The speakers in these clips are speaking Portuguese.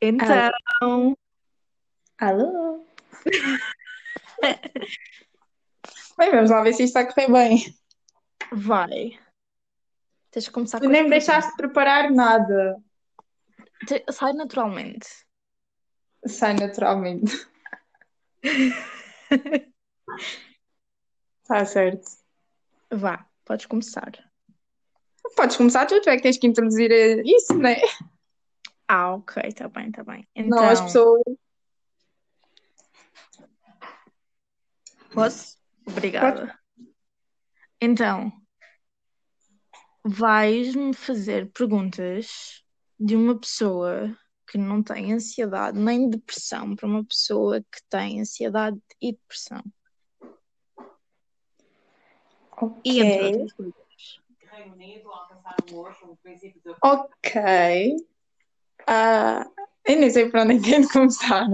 Então, Alô? Bem, vamos lá ver se isto está a correr bem. vai. Tens de começar Tu com nem me deixaste preparar nada. Sai naturalmente. Sai naturalmente. Está certo. Vá, podes começar. Podes começar tu, tu é que tens que introduzir eh, isso, não é? Ah, ok, tá bem, tá bem. Não, as Então, pessoas. posso? Obrigada. Então, vais-me fazer perguntas de uma pessoa que não tem ansiedade nem depressão para uma pessoa que tem ansiedade e depressão. E entre Ok. outras coisas. Ok. Ah, eu nem sei por onde é de começar.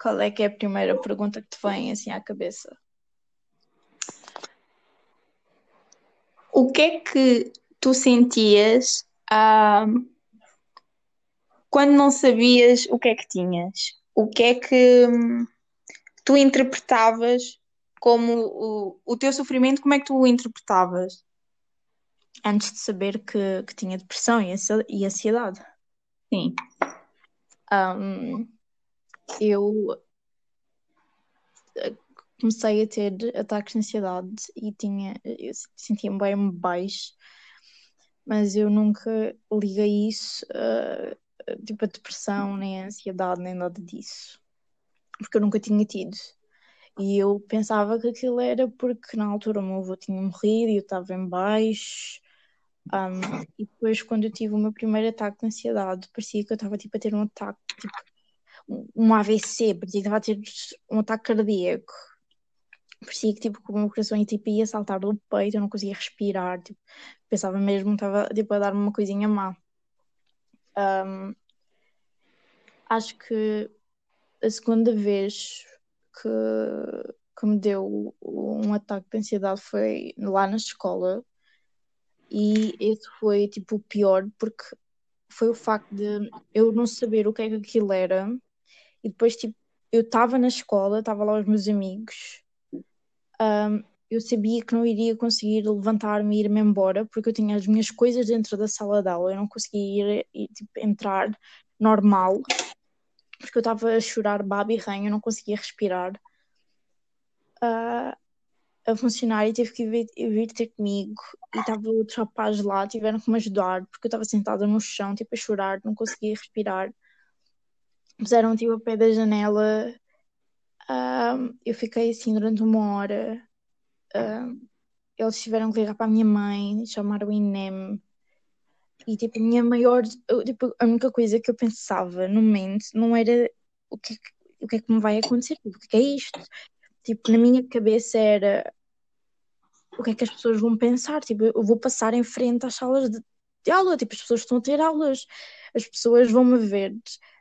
Qual é que é a primeira pergunta que te vem assim à cabeça? O que é que tu sentias, ah, quando não sabias o que é que tinhas? O que é que hum, tu interpretavas como o, o teu sofrimento, como é que tu o interpretavas? Antes de saber que, que tinha depressão e ansiedade. Sim. Ahm, eu eh, comecei a ter ataques de ansiedade e tinha, eu sentia-me bem baixo, mas eu nunca liguei isso a, a, tipo a depressão, nem a ansiedade, nem nada disso, porque eu nunca tinha tido. E eu pensava que aquilo era porque na altura o meu avô tinha morrido e eu estava em baixo. Ahm, e depois, quando eu tive o meu primeiro ataque de ansiedade, parecia que eu estava tipo, a ter um ataque, tipo, um um AVC, parecia que estava a ter um ataque cardíaco. Parecia que, tipo, o meu coração tipo, ia saltar do peito, eu não conseguia respirar. Tipo, pensava mesmo que estava tipo, a dar-me uma coisinha má. Ahm, acho que a segunda vez que, que me deu um ataque de ansiedade foi lá na escola. E esse foi tipo o pior, porque foi o facto de eu não saber o que é que aquilo era. E depois, tipo, eu estava na escola, estava lá os meus amigos. ahm, eu sabia que não iria conseguir levantar-me e ir-me embora, porque eu tinha as minhas coisas dentro da sala de aula. Eu não conseguia ir, tipo, entrar normal, porque eu estava a chorar baba e ranho, eu não conseguia respirar. Ah, a funcionária teve que vir, vir ter comigo e estava outro rapaz lá, tiveram que me ajudar porque eu estava sentada no chão, tipo a chorar, não conseguia respirar. Puseram tipo a pé da janela, ahm, eu fiquei assim durante uma hora. ahm, eles tiveram que ligar para a minha mãe, chamaram o INEM. E tipo, a minha maior, tipo, a única coisa que eu pensava no momento não era o que o que é que me vai acontecer, tipo, o que é isto? Tipo, na minha cabeça era o que é que as pessoas vão pensar? Tipo, eu vou passar em frente às salas de, de aula, tipo, as pessoas estão a ter aulas, as pessoas vão me ver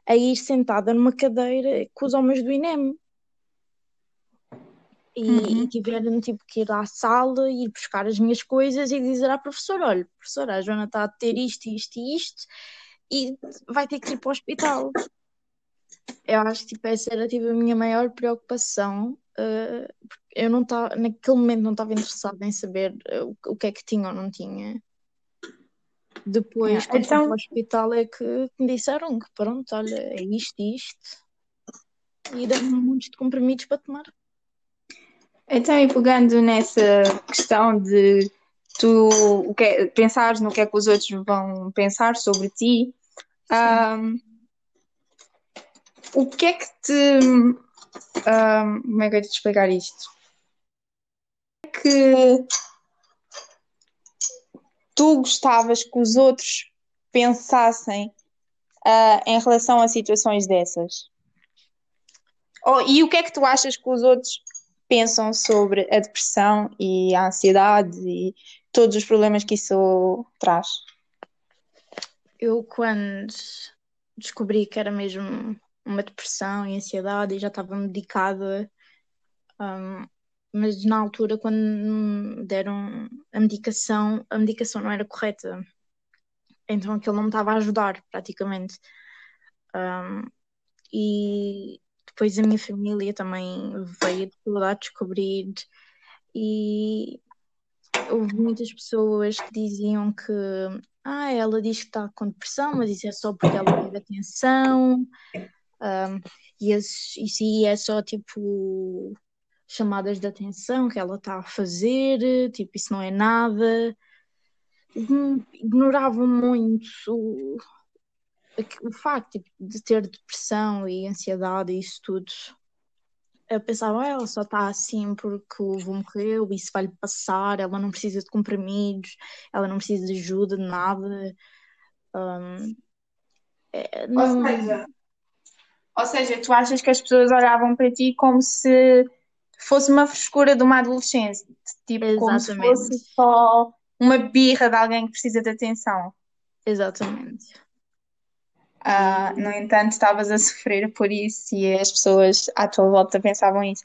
aí sentada numa cadeira com os homens do INEM. E, Uhum. e tiveram tipo que ir à sala, ir buscar as minhas coisas e dizer à professora: olha, professora, a Joana está a ter isto, isto e isto, e vai ter que ir para o hospital. Eu acho que tipo, essa era tipo, a minha maior preocupação. Porque eu não estava, naquele momento não estava interessada em saber eh, o, o que é que tinha ou não tinha. Depois, quando Então, hospital, é que me disseram que pronto, olha, é isto e isto. E deram-me montes de comprimidos para tomar. então, e pegando nessa questão de tu o que é- pensares no que é que os outros vão pensar sobre ti, ahm, o que é que te. Ahm, como é que eu ia te explicar isto? É que tu gostavas que os outros pensassem ah, em relação a situações dessas? Oh, e o que é que tu achas que os outros pensam sobre a depressão e a ansiedade e todos os problemas que isso traz? Eu, quando descobri que era mesmo uma depressão e ansiedade e já estava medicada, hum, mas na altura, quando me deram a medicação, a medicação não era correta. Então aquilo não me estava a ajudar, praticamente. Um, e depois a minha família também veio toda a descobrir e houve muitas pessoas que diziam que ah, ela diz que está com depressão, mas isso é só porque ela quer atenção um, e isso aí é só tipo chamadas de atenção que ela está a fazer, tipo, isso não é nada. Ignoravam muito o, o facto tipo, de ter depressão e ansiedade e isso tudo. Eu pensava, ah, ela só está assim porque o avô morreu, isso vai-lhe passar, ela não precisa de comprimidos, ela não precisa de ajuda, de nada. Um, é, não... ou, seja, ou seja, tu achas que as pessoas olhavam para ti como se fosse uma frescura de uma adolescente, tipo, Exatamente. como se fosse só uma birra de alguém que precisa de atenção. Exatamente. Uh, no entanto, estavas a sofrer por isso e as pessoas à tua volta pensavam isso.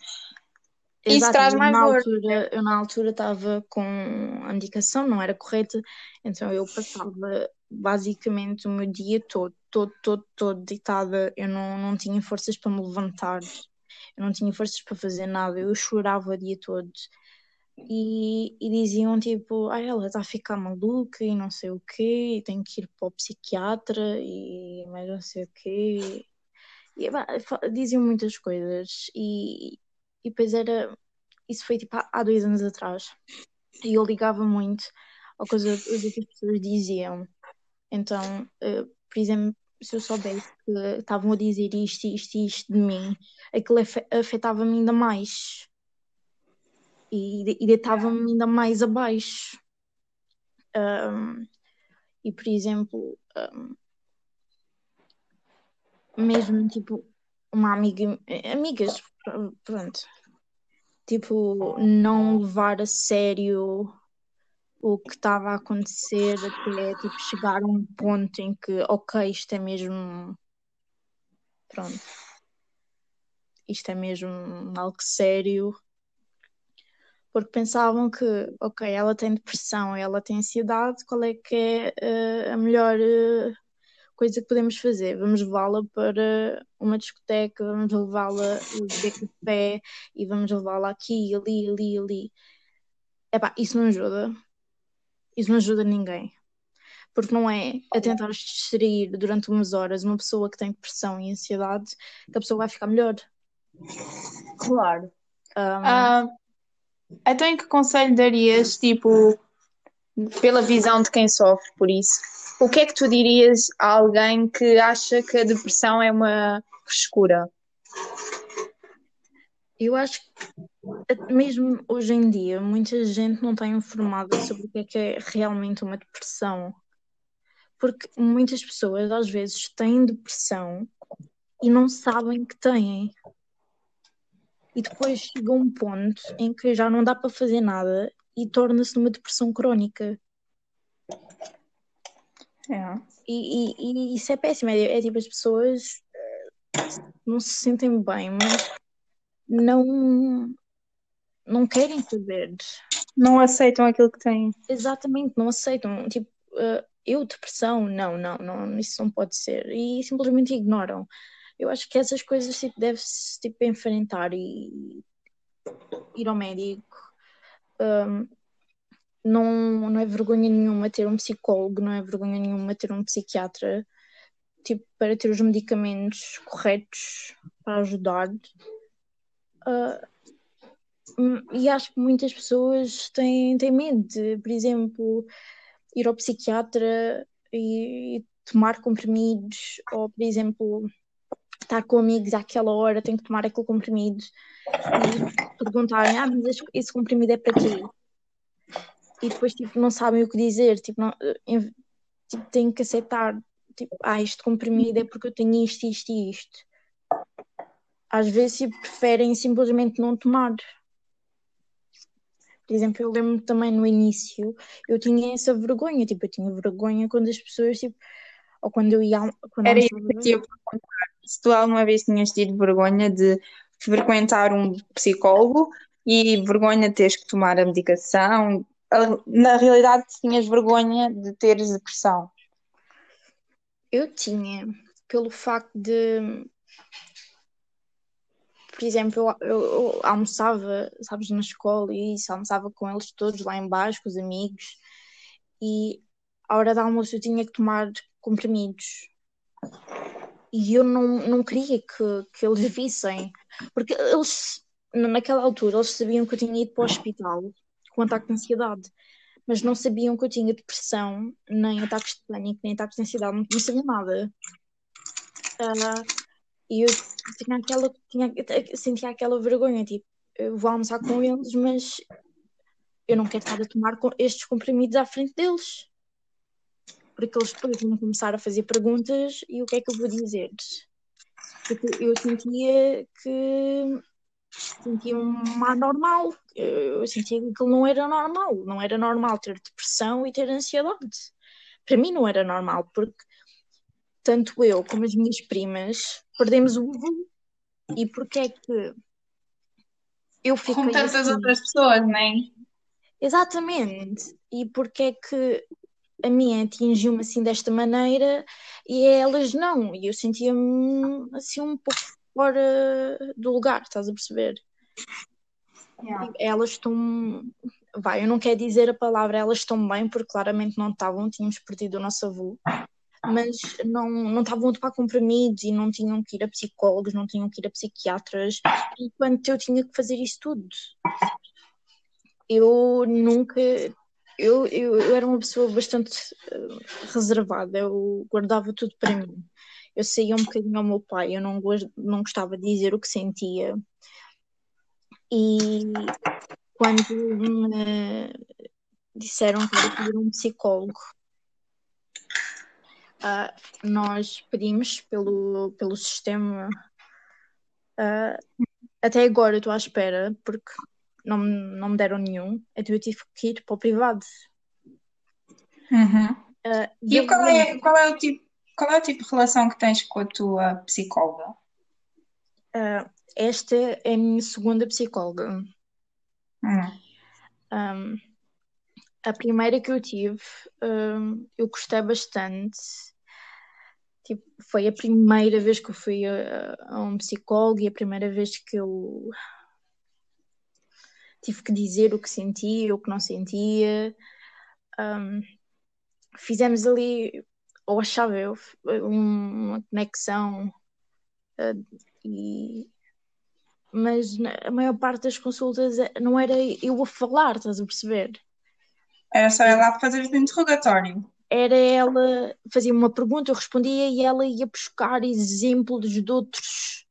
Exato, isso traz mais na dor. Altura, eu na altura estava com a indicação, não era correta, então eu passava basicamente o meu dia todo, todo, todo, todo deitada. Eu não, não tinha forças para me levantar eu não tinha forças para fazer nada, eu chorava o dia todo. E, e diziam tipo, ah, ela está a ficar maluca e não sei o quê, e tem que ir para o psiquiatra e mais não sei o quê. E, diziam muitas coisas e, e depois era, isso foi tipo há, dois anos atrás. E eu ligava muito ao que as pessoas diziam. Então, uh, por exemplo, se eu soubesse que estavam a dizer isto, isto e isto de mim, aquilo afetava-me ainda mais e, e deitava-me ainda mais abaixo. Um, e, por exemplo, um, mesmo tipo, uma amiga, amigas, pronto, tipo, não levar a sério o que estava a acontecer até tipo, chegar a um ponto em que, ok, isto é mesmo. Pronto. Isto é mesmo algo sério. Porque pensavam que, ok, ela tem depressão, ela tem ansiedade, qual é que é uh, a melhor uh, coisa que podemos fazer? Vamos levá-la para uma discoteca, vamos levá-la beber café e vamos levá-la aqui, ali, ali, ali. Epá, isso não ajuda isso não ajuda ninguém. Porque não é a tentar distrair durante umas horas uma pessoa que tem depressão e ansiedade que a pessoa vai ficar melhor. Claro. Um... Uh, então, em que conselho darias, tipo, pela visão de quem sofre por isso? O que é que tu dirias a alguém que acha que a depressão é uma frescura? Eu acho que mesmo hoje em dia muita gente não está informada sobre o que é que é realmente uma depressão. Porque muitas pessoas às vezes têm depressão e não sabem que têm. E depois chega um ponto em que já não dá para fazer nada e torna-se uma depressão crónica. É. E, e, e, isso é péssimo. É, é tipo, as pessoas eh, não se sentem bem, mas não não querem saber. Não aceitam aquilo que têm. Exatamente, não aceitam. Tipo, uh, eu, depressão, não, não, não, isso não pode ser. E simplesmente ignoram. Eu acho que essas coisas tipo, deve-se tipo, enfrentar e ir ao médico. Um, não, não é vergonha nenhuma ter um psicólogo, não é vergonha nenhuma ter um psiquiatra, tipo, para ter os medicamentos corretos para ajudar. Uh, e acho que muitas pessoas têm, têm medo de, por exemplo, ir ao psiquiatra e, e tomar comprimidos, ou, por exemplo, estar com amigos àquela hora, tem que tomar aquele comprimido e perguntarem, ah, mas esse, comprimido é para quê? E depois, tipo, não sabem o que dizer, tipo, não, tipo têm que aceitar, tipo, ah, este comprimido é porque eu tenho isto, isto e isto às vezes preferem simplesmente não tomar. Por exemplo, eu lembro também no início, eu tinha essa vergonha, tipo, eu tinha vergonha quando as pessoas, tipo, ou quando eu ia. Quando Era isso que eu se tu alguma vez tinhas tido vergonha de frequentar um psicólogo e vergonha de teres que tomar a medicação, na realidade tinhas vergonha de teres depressão. Eu tinha, pelo facto de, por exemplo, eu, eu, eu almoçava, sabes, na escola e isso, almoçava com eles todos lá embaixo, com os amigos, e à hora do almoço eu tinha que tomar comprimidos. E eu não, não queria que, que eles vissem, porque eles, naquela altura, eles sabiam que eu tinha ido para o hospital com ataque de ansiedade, mas não sabiam que eu tinha depressão, nem ataques de pânico, nem ataques de ansiedade, não, não sabiam nada. Uh, e eu tinha aquela, tinha, sentia aquela vergonha, tipo, eu vou almoçar com eles, mas eu não quero estar a tomar estes comprimidos à frente deles. Porque eles depois vão começar a fazer perguntas e o que é que eu vou dizer? Porque eu sentia que sentia-me anormal. Eu sentia que não era normal. Não era normal ter depressão e ter ansiedade. Para mim não era normal, porque tanto eu como as minhas primas perdemos o voo. E porque é que eu fiquei Com tantas assim? outras pessoas, não é? Exatamente. E porque é que a minha atingiu-me assim desta maneira e elas não. E eu sentia-me assim um pouco fora do lugar, estás a perceber? Yeah. Elas estão. Vai, eu não quero dizer a palavra elas estão bem, porque claramente não estavam, tínhamos perdido o nosso avô, mas não, não estavam a tomar comprimidos e não tinham que ir a psicólogos, não tinham que ir a psiquiatras, enquanto eu tinha que fazer isso tudo. Eu nunca. Eu, eu, eu era uma pessoa bastante uh, reservada, eu guardava tudo para mim. Eu saía um bocadinho ao meu pai, eu não, não gostava de dizer o que sentia. E quando me disseram que era um psicólogo, uh, nós pedimos pelo, pelo sistema. Uh, até agora eu estou à espera, porque não, não me deram nenhum, então eu tive que ir para o privado. Uhum. Uh, e qual é, qual, é o tipo, qual é o tipo de relação que tens com a tua psicóloga? Uh, esta é a minha segunda psicóloga. Hum. Um, a primeira que eu tive, um, eu gostei bastante. Tipo, foi a primeira vez que eu fui a, a um psicólogo e a primeira vez que eu tive que dizer o que sentia, o que não sentia. Um, fizemos ali, ou achava eu, uma conexão uh, e mas a maior parte das consultas eh, não era eu a falar, estás a perceber? Era só ela fazer o interrogatório. Era ela, fazia uma pergunta, eu respondia e ela ia buscar exemplos de outros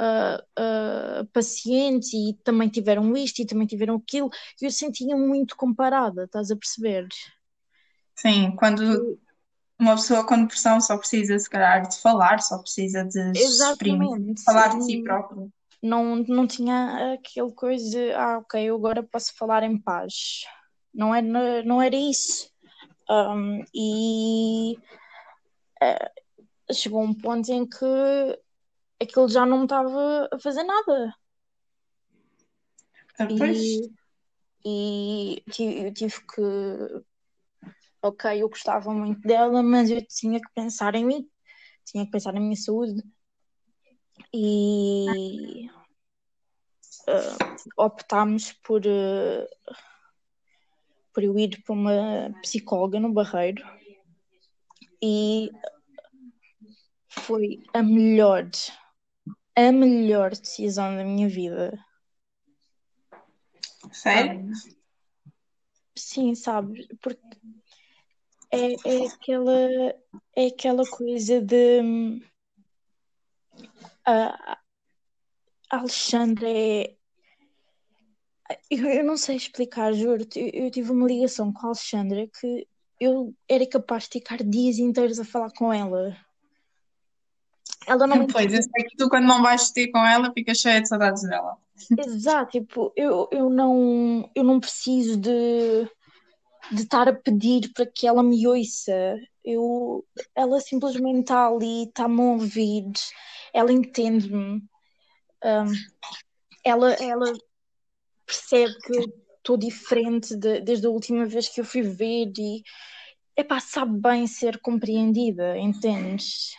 uh, uh, pacientes e também tiveram isto e também tiveram aquilo, e eu sentia muito comparada, estás a perceber? Sim, quando uma pessoa com depressão só precisa, se calhar, de falar, só precisa de exprimir, falar de si próprio. Não, não tinha aquele coisa ah, ok, eu agora posso falar em paz. Não era, não era isso. Um, e uh, chegou um ponto em que aquilo já não me estava a fazer nada. Ah, e, e eu tive que. Ok, eu gostava muito dela, mas eu tinha que pensar em mim, tinha que pensar na minha saúde. E uh, optámos por, uh, por eu ir para uma psicóloga no Barreiro e foi a melhor a melhor decisão da minha vida. Sério? Sim, sabe? Porque é, é, aquela, é aquela coisa de. Uh, a Alexandra é. Eu, eu não sei explicar, juro-te. Eu, eu tive uma ligação com a Alexandra que eu era capaz de ficar dias inteiros a falar com ela. Ela não Pois, eu sei que tu quando não vais ter com ela ficas cheia de saudades dela. Exato, tipo, eu, eu, não, eu não preciso de, de estar a pedir para que ela me ouça. Eu, ela simplesmente está ali, está-me a ouvir, ela entende-me. Um, ela, ela percebe que eu estou diferente de, desde a última vez que eu fui ver e epá, sabe bem ser compreendida, entendes?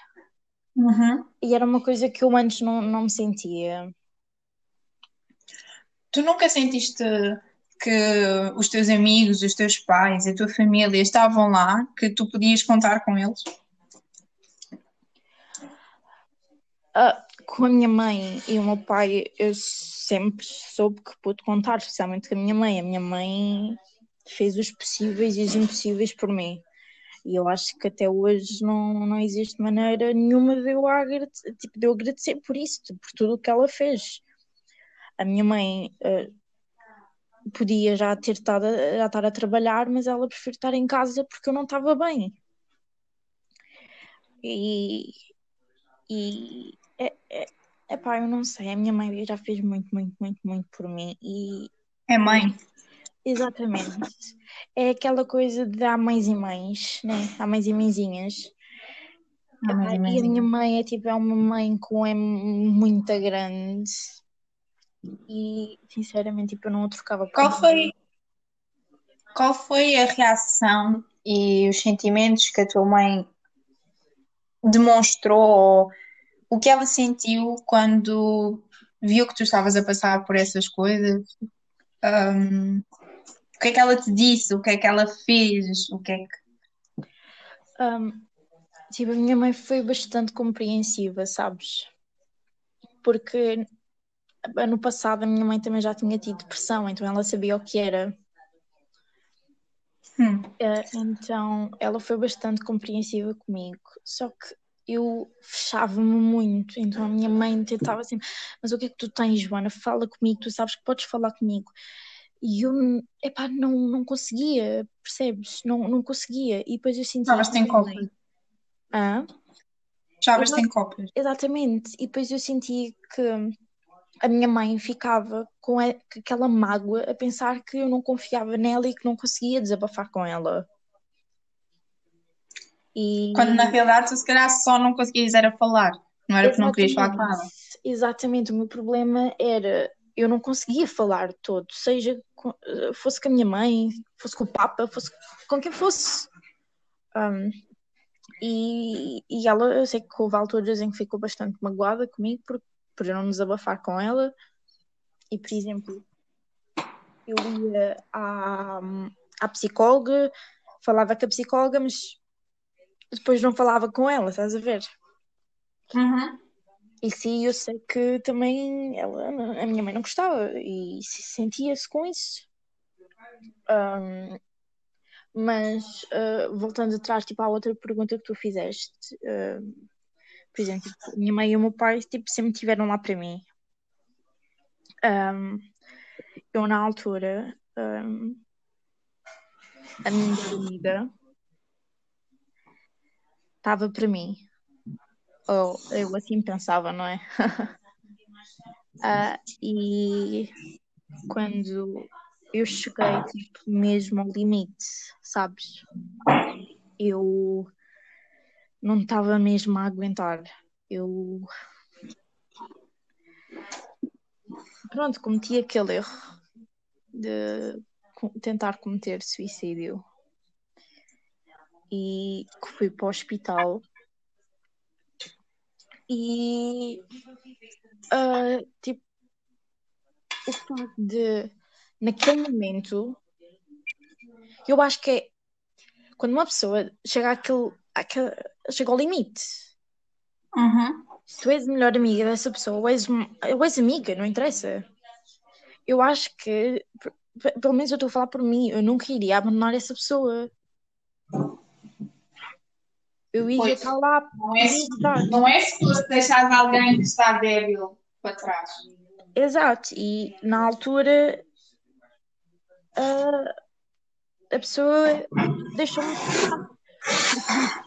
Uhum. E era uma coisa que eu antes não, não me sentia. Tu nunca sentiste que os teus amigos, os teus pais, a tua família estavam lá, que tu podias contar com eles? Ah, com a minha mãe e o meu pai, eu sempre soube que pude contar, especialmente com a minha mãe. A minha mãe fez os possíveis e os impossíveis por mim. E eu acho que até hoje não, não existe maneira nenhuma de eu, agradecer, tipo, de eu agradecer por isso, por tudo o que ela fez. A minha mãe uh, podia já ter estado a, já estar a trabalhar, mas ela preferiu estar em casa porque eu não estava bem. E, e é, é, é pá, eu não sei, a minha mãe já fez muito, muito, muito, muito por mim. E, é mãe. Exatamente. É aquela coisa de há mães e mães, né? Há mães e mãezinhas. Há mães e E a minha mãe é tipo, é uma mãe com é muito grande. E sinceramente, tipo, eu não a trocava por Qual foi, qual foi a reação e os sentimentos que a tua mãe demonstrou, ou o que ela sentiu quando viu que tu estavas a passar por essas coisas? Um, o que é que ela te disse? O que é que ela fez? O que é que... Um, tipo, a minha mãe foi bastante compreensiva, sabes? Porque no passado a minha mãe também já tinha tido depressão, então ela sabia o que era. Hum. Uh, então ela foi bastante compreensiva comigo, só que eu fechava-me muito, então a minha mãe tentava assim, mas o que é que tu tens, Joana? Fala comigo, tu sabes que podes falar comigo. E eu, epá, não, não conseguia, percebes? Não, não conseguia. E depois eu sentia. Estavas em copas. Ah? Estavas em copas. Exatamente. E depois eu sentia que a minha mãe ficava com aquela mágoa a pensar que eu não confiava nela e que não conseguia desabafar com ela. E... Quando na realidade tu se calhar só não conseguias era falar, não era porque não querias falar com ela. Exatamente, o meu problema era eu não conseguia falar todo, seja com, fosse com a minha mãe, fosse com o Papa, fosse com quem fosse. Um, e, e ela, eu sei que houve alturas em que ficou bastante magoada comigo por, por eu não desabafar com ela. E, por exemplo, eu ia à, à psicóloga, falava com a psicóloga, mas depois não falava com ela, estás a ver? Uhum. E sim, eu sei que também ela, a minha mãe não gostava e sentia-se com isso. Um, mas uh, voltando atrás, tipo, à outra pergunta que tu fizeste, uh, por exemplo, tipo, minha mãe e o meu pai tipo, sempre estiveram lá para mim. Um, eu na altura, um, a minha amiga estava para mim. Ou eu assim pensava, não é? uh, e quando eu cheguei tipo, mesmo ao limite, sabes? Eu não estava mesmo a aguentar. Eu pronto, cometi aquele erro de tentar cometer suicídio e que fui para o hospital. E uh, tipo o facto de naquele momento eu acho que é quando uma pessoa chega àquele, àquele chega ao limite. Uhum. se tu és a melhor amiga dessa pessoa ou és, ou és amiga, não interessa. Eu acho que pelo menos eu estou a falar por mim eu nunca iria abandonar essa pessoa eu ia Pois. estar lá Não é, não é se fosse deixar alguém que está débil para trás. Exato, e na altura a, a pessoa deixou-me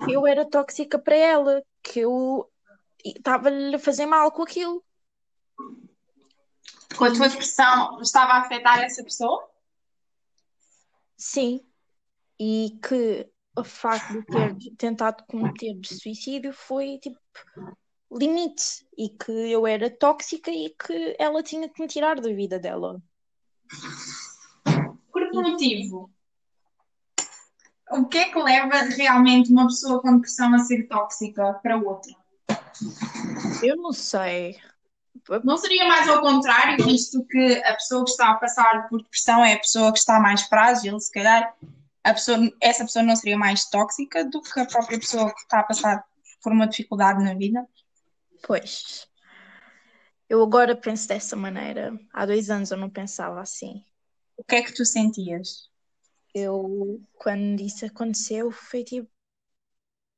eu era tóxica para ela, que eu estava-lhe a fazer mal com aquilo. Com a tua depressão estava a afetar essa pessoa? Sim, e que o facto de ter tentado cometer suicídio foi tipo limite e que eu era tóxica e que ela tinha que me tirar da vida dela. Por que motivo? O que é que leva realmente uma pessoa com depressão a ser tóxica para outra? Eu não sei. Não seria mais ao contrário, visto que a pessoa que está a passar por depressão é a pessoa que está mais frágil, se calhar pessoa, essa pessoa não seria mais tóxica do que a própria pessoa que está a passar por uma dificuldade na vida? Pois. Eu agora penso dessa maneira. Há dois anos eu não pensava assim. O que é que tu sentias? Eu, quando isso aconteceu, foi tipo.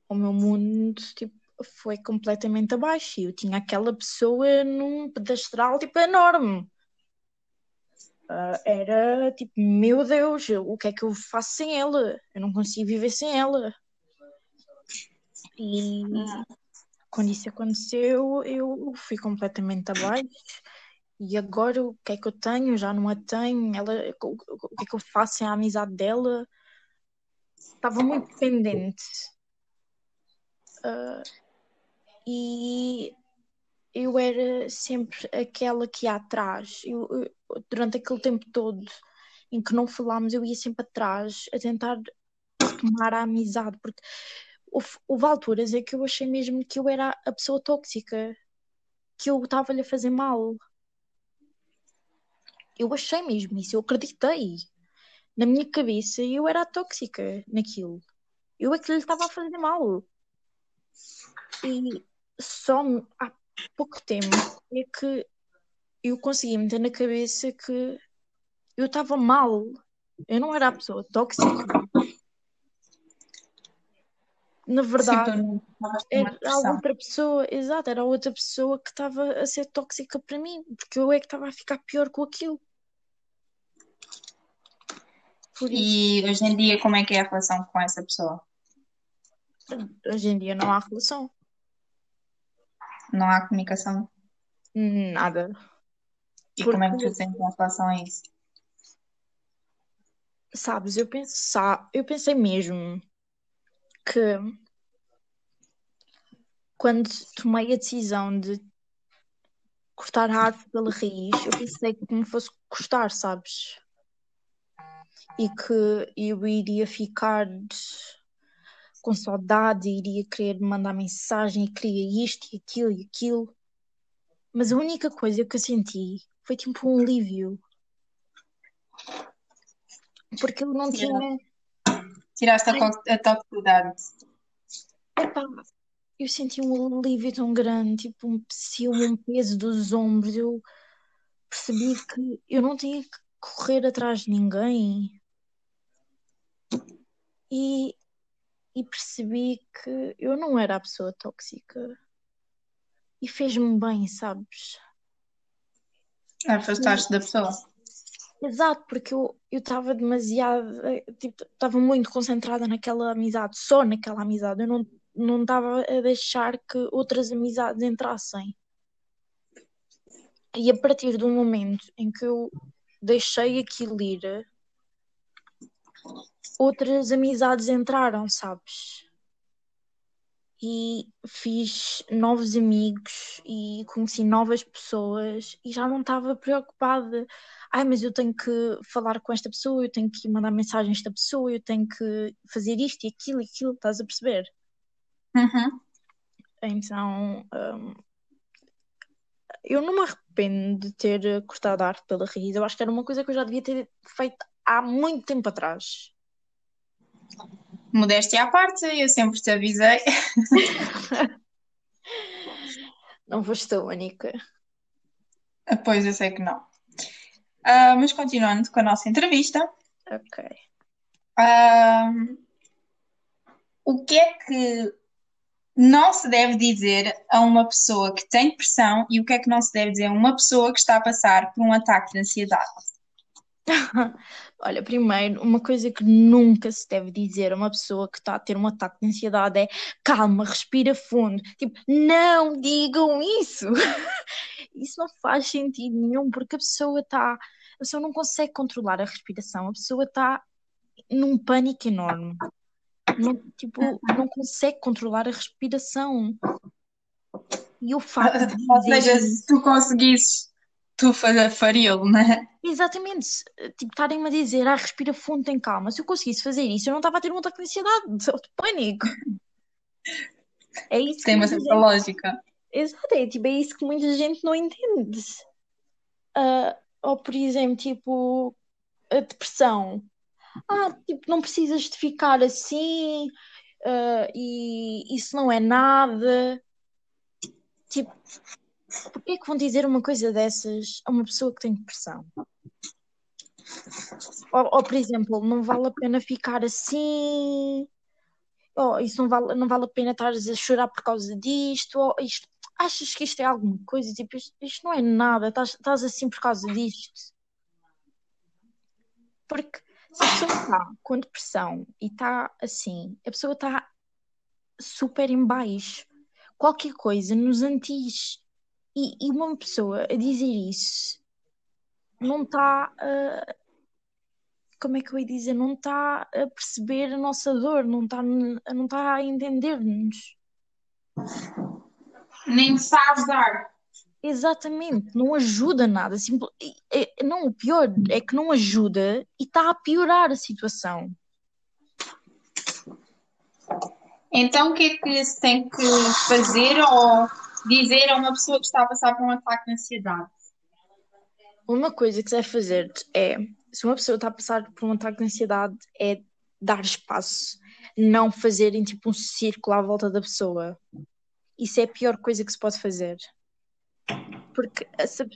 O meu mundo, tipo, foi completamente abaixo. E eu tinha aquela pessoa num pedestral, tipo, enorme. Uh, era tipo, meu Deus, o que é que eu faço sem ela? Eu não consigo viver sem ela. E quando isso aconteceu, eu fui completamente abaixo. E agora o que é que eu tenho? Já não a tenho. Ela, o, o que é que eu faço sem a amizade dela? Estava muito dependente. Uh, e eu era sempre aquela que ia atrás. Eu, eu, durante aquele tempo todo em que não falámos, eu ia sempre atrás a tentar tomar a amizade, porque houve, houve alturas em que eu achei mesmo que eu era a pessoa tóxica, que eu estava-lhe a fazer mal. Eu achei mesmo isso, eu acreditei. Na minha cabeça, eu era a tóxica naquilo. Eu é que lhe estava a fazer mal. E só há pouco tempo é que eu consegui meter na cabeça que eu estava mal. Eu não era a pessoa tóxica. Na verdade, Sim, era a outra pessoa, exato, era a outra pessoa que estava a ser tóxica para mim, porque eu é que estava a ficar pior com aquilo. E hoje em dia, como é que é a relação com essa pessoa? Hoje em dia não há relação. Não há comunicação? Nada. E Porque... como é que tu sentes em relação a isso? Sabes, eu, pensar, eu pensei mesmo que quando tomei a decisão de cortar a árvore pela raiz, eu pensei que me fosse custar, sabes? E que eu iria ficar com saudade, iria querer mandar mensagem e queria isto e aquilo e aquilo. Mas a única coisa que eu senti foi tipo um alívio. Porque eu não tinha. Tiraste a, a toxicidade. Epá, eu senti um alívio tão grande, tipo um, um peso dos ombros. Eu percebi que eu não tinha que correr atrás de ninguém. E e percebi que eu não era a pessoa tóxica. E fez-me bem, sabes? Afastaste da pessoa. Exato, porque eu estava demasiado, tipo, estava muito concentrada naquela amizade, só naquela amizade. Eu não não estava a deixar que outras amizades entrassem. E a partir do momento em que eu deixei aquilo ir, outras amizades entraram, sabes? E fiz novos amigos e conheci novas pessoas e já não estava preocupada. Ai, mas eu tenho que falar com esta pessoa, eu tenho que mandar mensagem a esta pessoa, eu tenho que fazer isto e aquilo e aquilo, estás a perceber? Uhum. Então, um, eu não me arrependo de ter cortado a arte pela raiz. Eu acho que era uma coisa que eu já devia ter feito há muito tempo atrás. Modéstia à parte, eu sempre te avisei. não foste a única. Pois, eu sei que não. Uh, mas continuando com a nossa entrevista. Ok. Uh, o que é que não se deve dizer a uma pessoa que tem depressão e o que é que não se deve dizer a uma pessoa que está a passar por um ataque de ansiedade? Olha, primeiro, uma coisa que nunca se deve dizer a uma pessoa que está a ter um ataque de ansiedade é calma, respira fundo. Tipo, não digam isso! Isso não faz sentido nenhum, porque a pessoa está. A pessoa não consegue controlar a respiração, a pessoa está num pânico enorme. Não, tipo, não consegue controlar a respiração. E o facto de Ou seja, se tu conseguisses tu faria-lo, não é? Exatamente. Tipo, estarem-me a dizer, ah, respira fundo, tem calma. Se eu conseguisse fazer isso, eu não estava a ter um ataque de ansiedade, de pânico. É isso que Tem uma certa lógica. Exato, é, tipo, é isso que muita gente não entende. Ah, ou, por exemplo, tipo, a depressão. Ah, tipo, não precisas de ficar assim, ah, e isso não é nada. Tipo, porquê é que vão dizer uma coisa dessas a uma pessoa que tem depressão? Ou, ou, por exemplo, não vale a pena ficar assim, ou isso não vale, não vale a pena estares a chorar por causa disto, ou isto, achas que isto é alguma coisa? Tipo, isto, isto não é nada, estás, assim por causa disto. Porque se a pessoa está com depressão e está assim, a pessoa está super em baixo. Qualquer coisa nos antis. E, e uma pessoa a dizer isso não está a. Como é que eu ia dizer? Não está a perceber a nossa dor, não está, não está a entender-nos. Nem está a ajudar. Exatamente, não ajuda nada. Simpl... É, não, o pior é que não ajuda e está a piorar a situação. Então, o que é que se tem que fazer ou dizer a uma pessoa que está a passar por um ataque de ansiedade? Uma coisa que você deve fazer é, se uma pessoa está a passar por um ataque de ansiedade, é dar espaço, não fazerem tipo um círculo à volta da pessoa. Isso é a pior coisa que se pode fazer. Porque essa,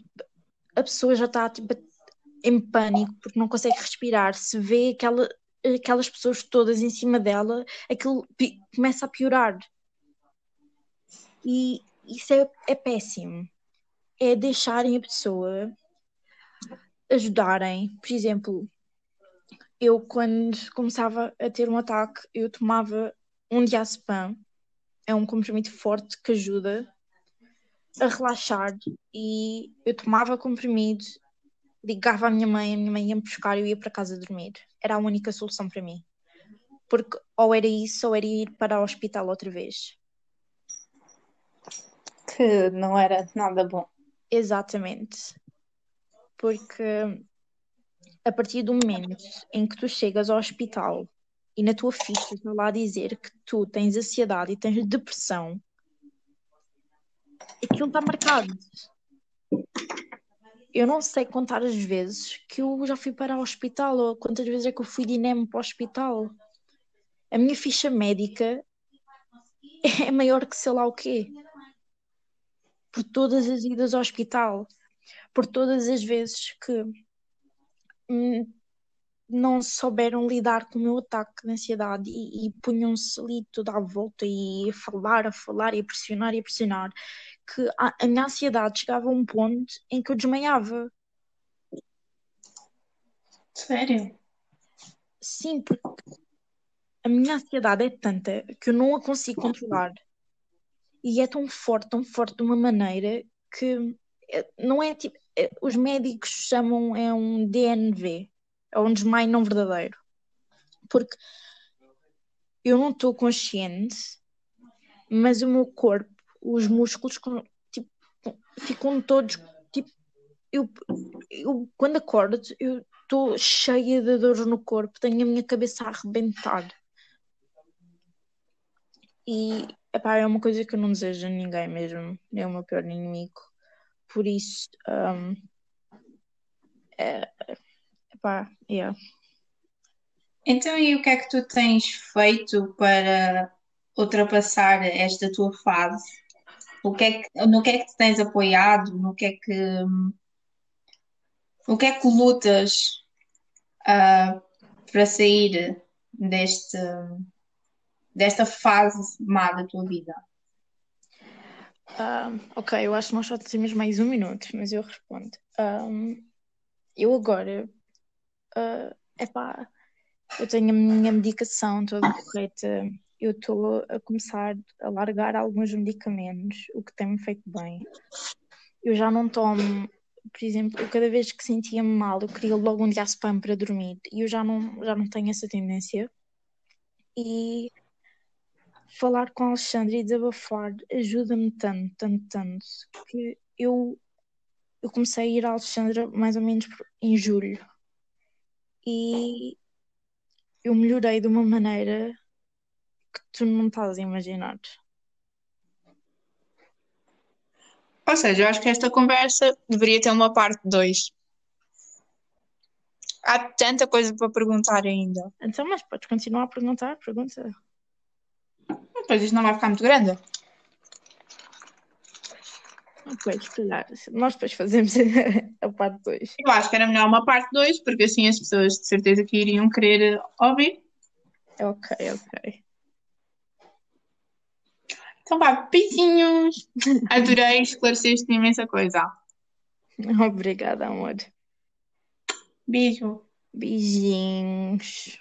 a pessoa já está tipo, em pânico porque não consegue respirar. Se vê aquela, aquelas pessoas todas em cima dela, aquilo começa a piorar. E isso é, é péssimo. É deixarem a pessoa ajudarem. Por exemplo, eu quando começava a ter um ataque, eu tomava um diazepam. É um comprimido forte que ajuda a relaxar e eu tomava comprimido, ligava à minha mãe, a minha mãe ia me buscar e eu ia para casa dormir. Era a única solução para mim. Porque ou era isso ou era ir para o hospital outra vez. Que não era nada bom. Exatamente. Porque a partir do momento em que tu chegas ao hospital e na tua ficha está lá dizer que tu tens ansiedade e tens depressão, aquilo está marcado. Eu não sei contar as vezes que eu já fui para o hospital ou quantas vezes é que eu fui de INEM para o hospital. A minha ficha médica é maior que sei lá o quê. Por todas as idas ao hospital, por todas as vezes que hum, não souberam lidar com o meu ataque de ansiedade e, e punham-se ali toda à volta e a falar, a falar e a pressionar e a pressionar que a, a minha ansiedade chegava a um ponto em que eu desmaiava. Sério? Sim, porque a minha ansiedade é tanta que eu não a consigo controlar. E é tão forte, tão forte de uma maneira que é, não é tipo. É, os médicos chamam é um DNV, é um desmaio não verdadeiro. Porque eu não estou consciente, mas o meu corpo os músculos tipo, ficam todos tipo eu, eu quando acordo eu estou cheia de dores no corpo tenho a minha cabeça a arrebentar e epá, é uma coisa que eu não desejo a ninguém mesmo é o meu pior inimigo por isso um, é, epá, yeah. então e o que é que tu tens feito para ultrapassar esta tua fase o que é que, no que é que te tens apoiado? No que é que, o que é que lutas uh, para sair deste, desta fase má da tua vida? Um, ok, eu acho que nós só temos mais um minuto, mas eu respondo. Um, eu agora, uh, epá, eu tenho a minha medicação toda correta, eu estou a começar a largar alguns medicamentos, o que tem-me feito bem. Eu já não tomo, por exemplo, cada vez que sentia-me mal, eu queria logo um diazepam para dormir e eu já não, já não tenho essa tendência. E falar com a Alexandra e desabafar ajuda-me tanto, tanto, tanto, que eu, eu comecei a ir à Alexandra mais ou menos em julho. E eu melhorei de uma maneira que tu não estás a imaginar. Ou seja, eu acho que esta conversa deveria ter uma parte 2. Há tanta coisa para perguntar ainda. Então, mas podes continuar a perguntar, pergunta. Depois isto não vai ficar muito grande. Pois, se calhar, nós depois fazemos a parte 2. Eu acho que era melhor uma parte 2, porque assim as pessoas de certeza que iriam querer ouvir. Ok, ok. Então vá, beijinhos. Adorei esclareceste imensa coisa. Obrigada, amor. Beijo. Beijinhos.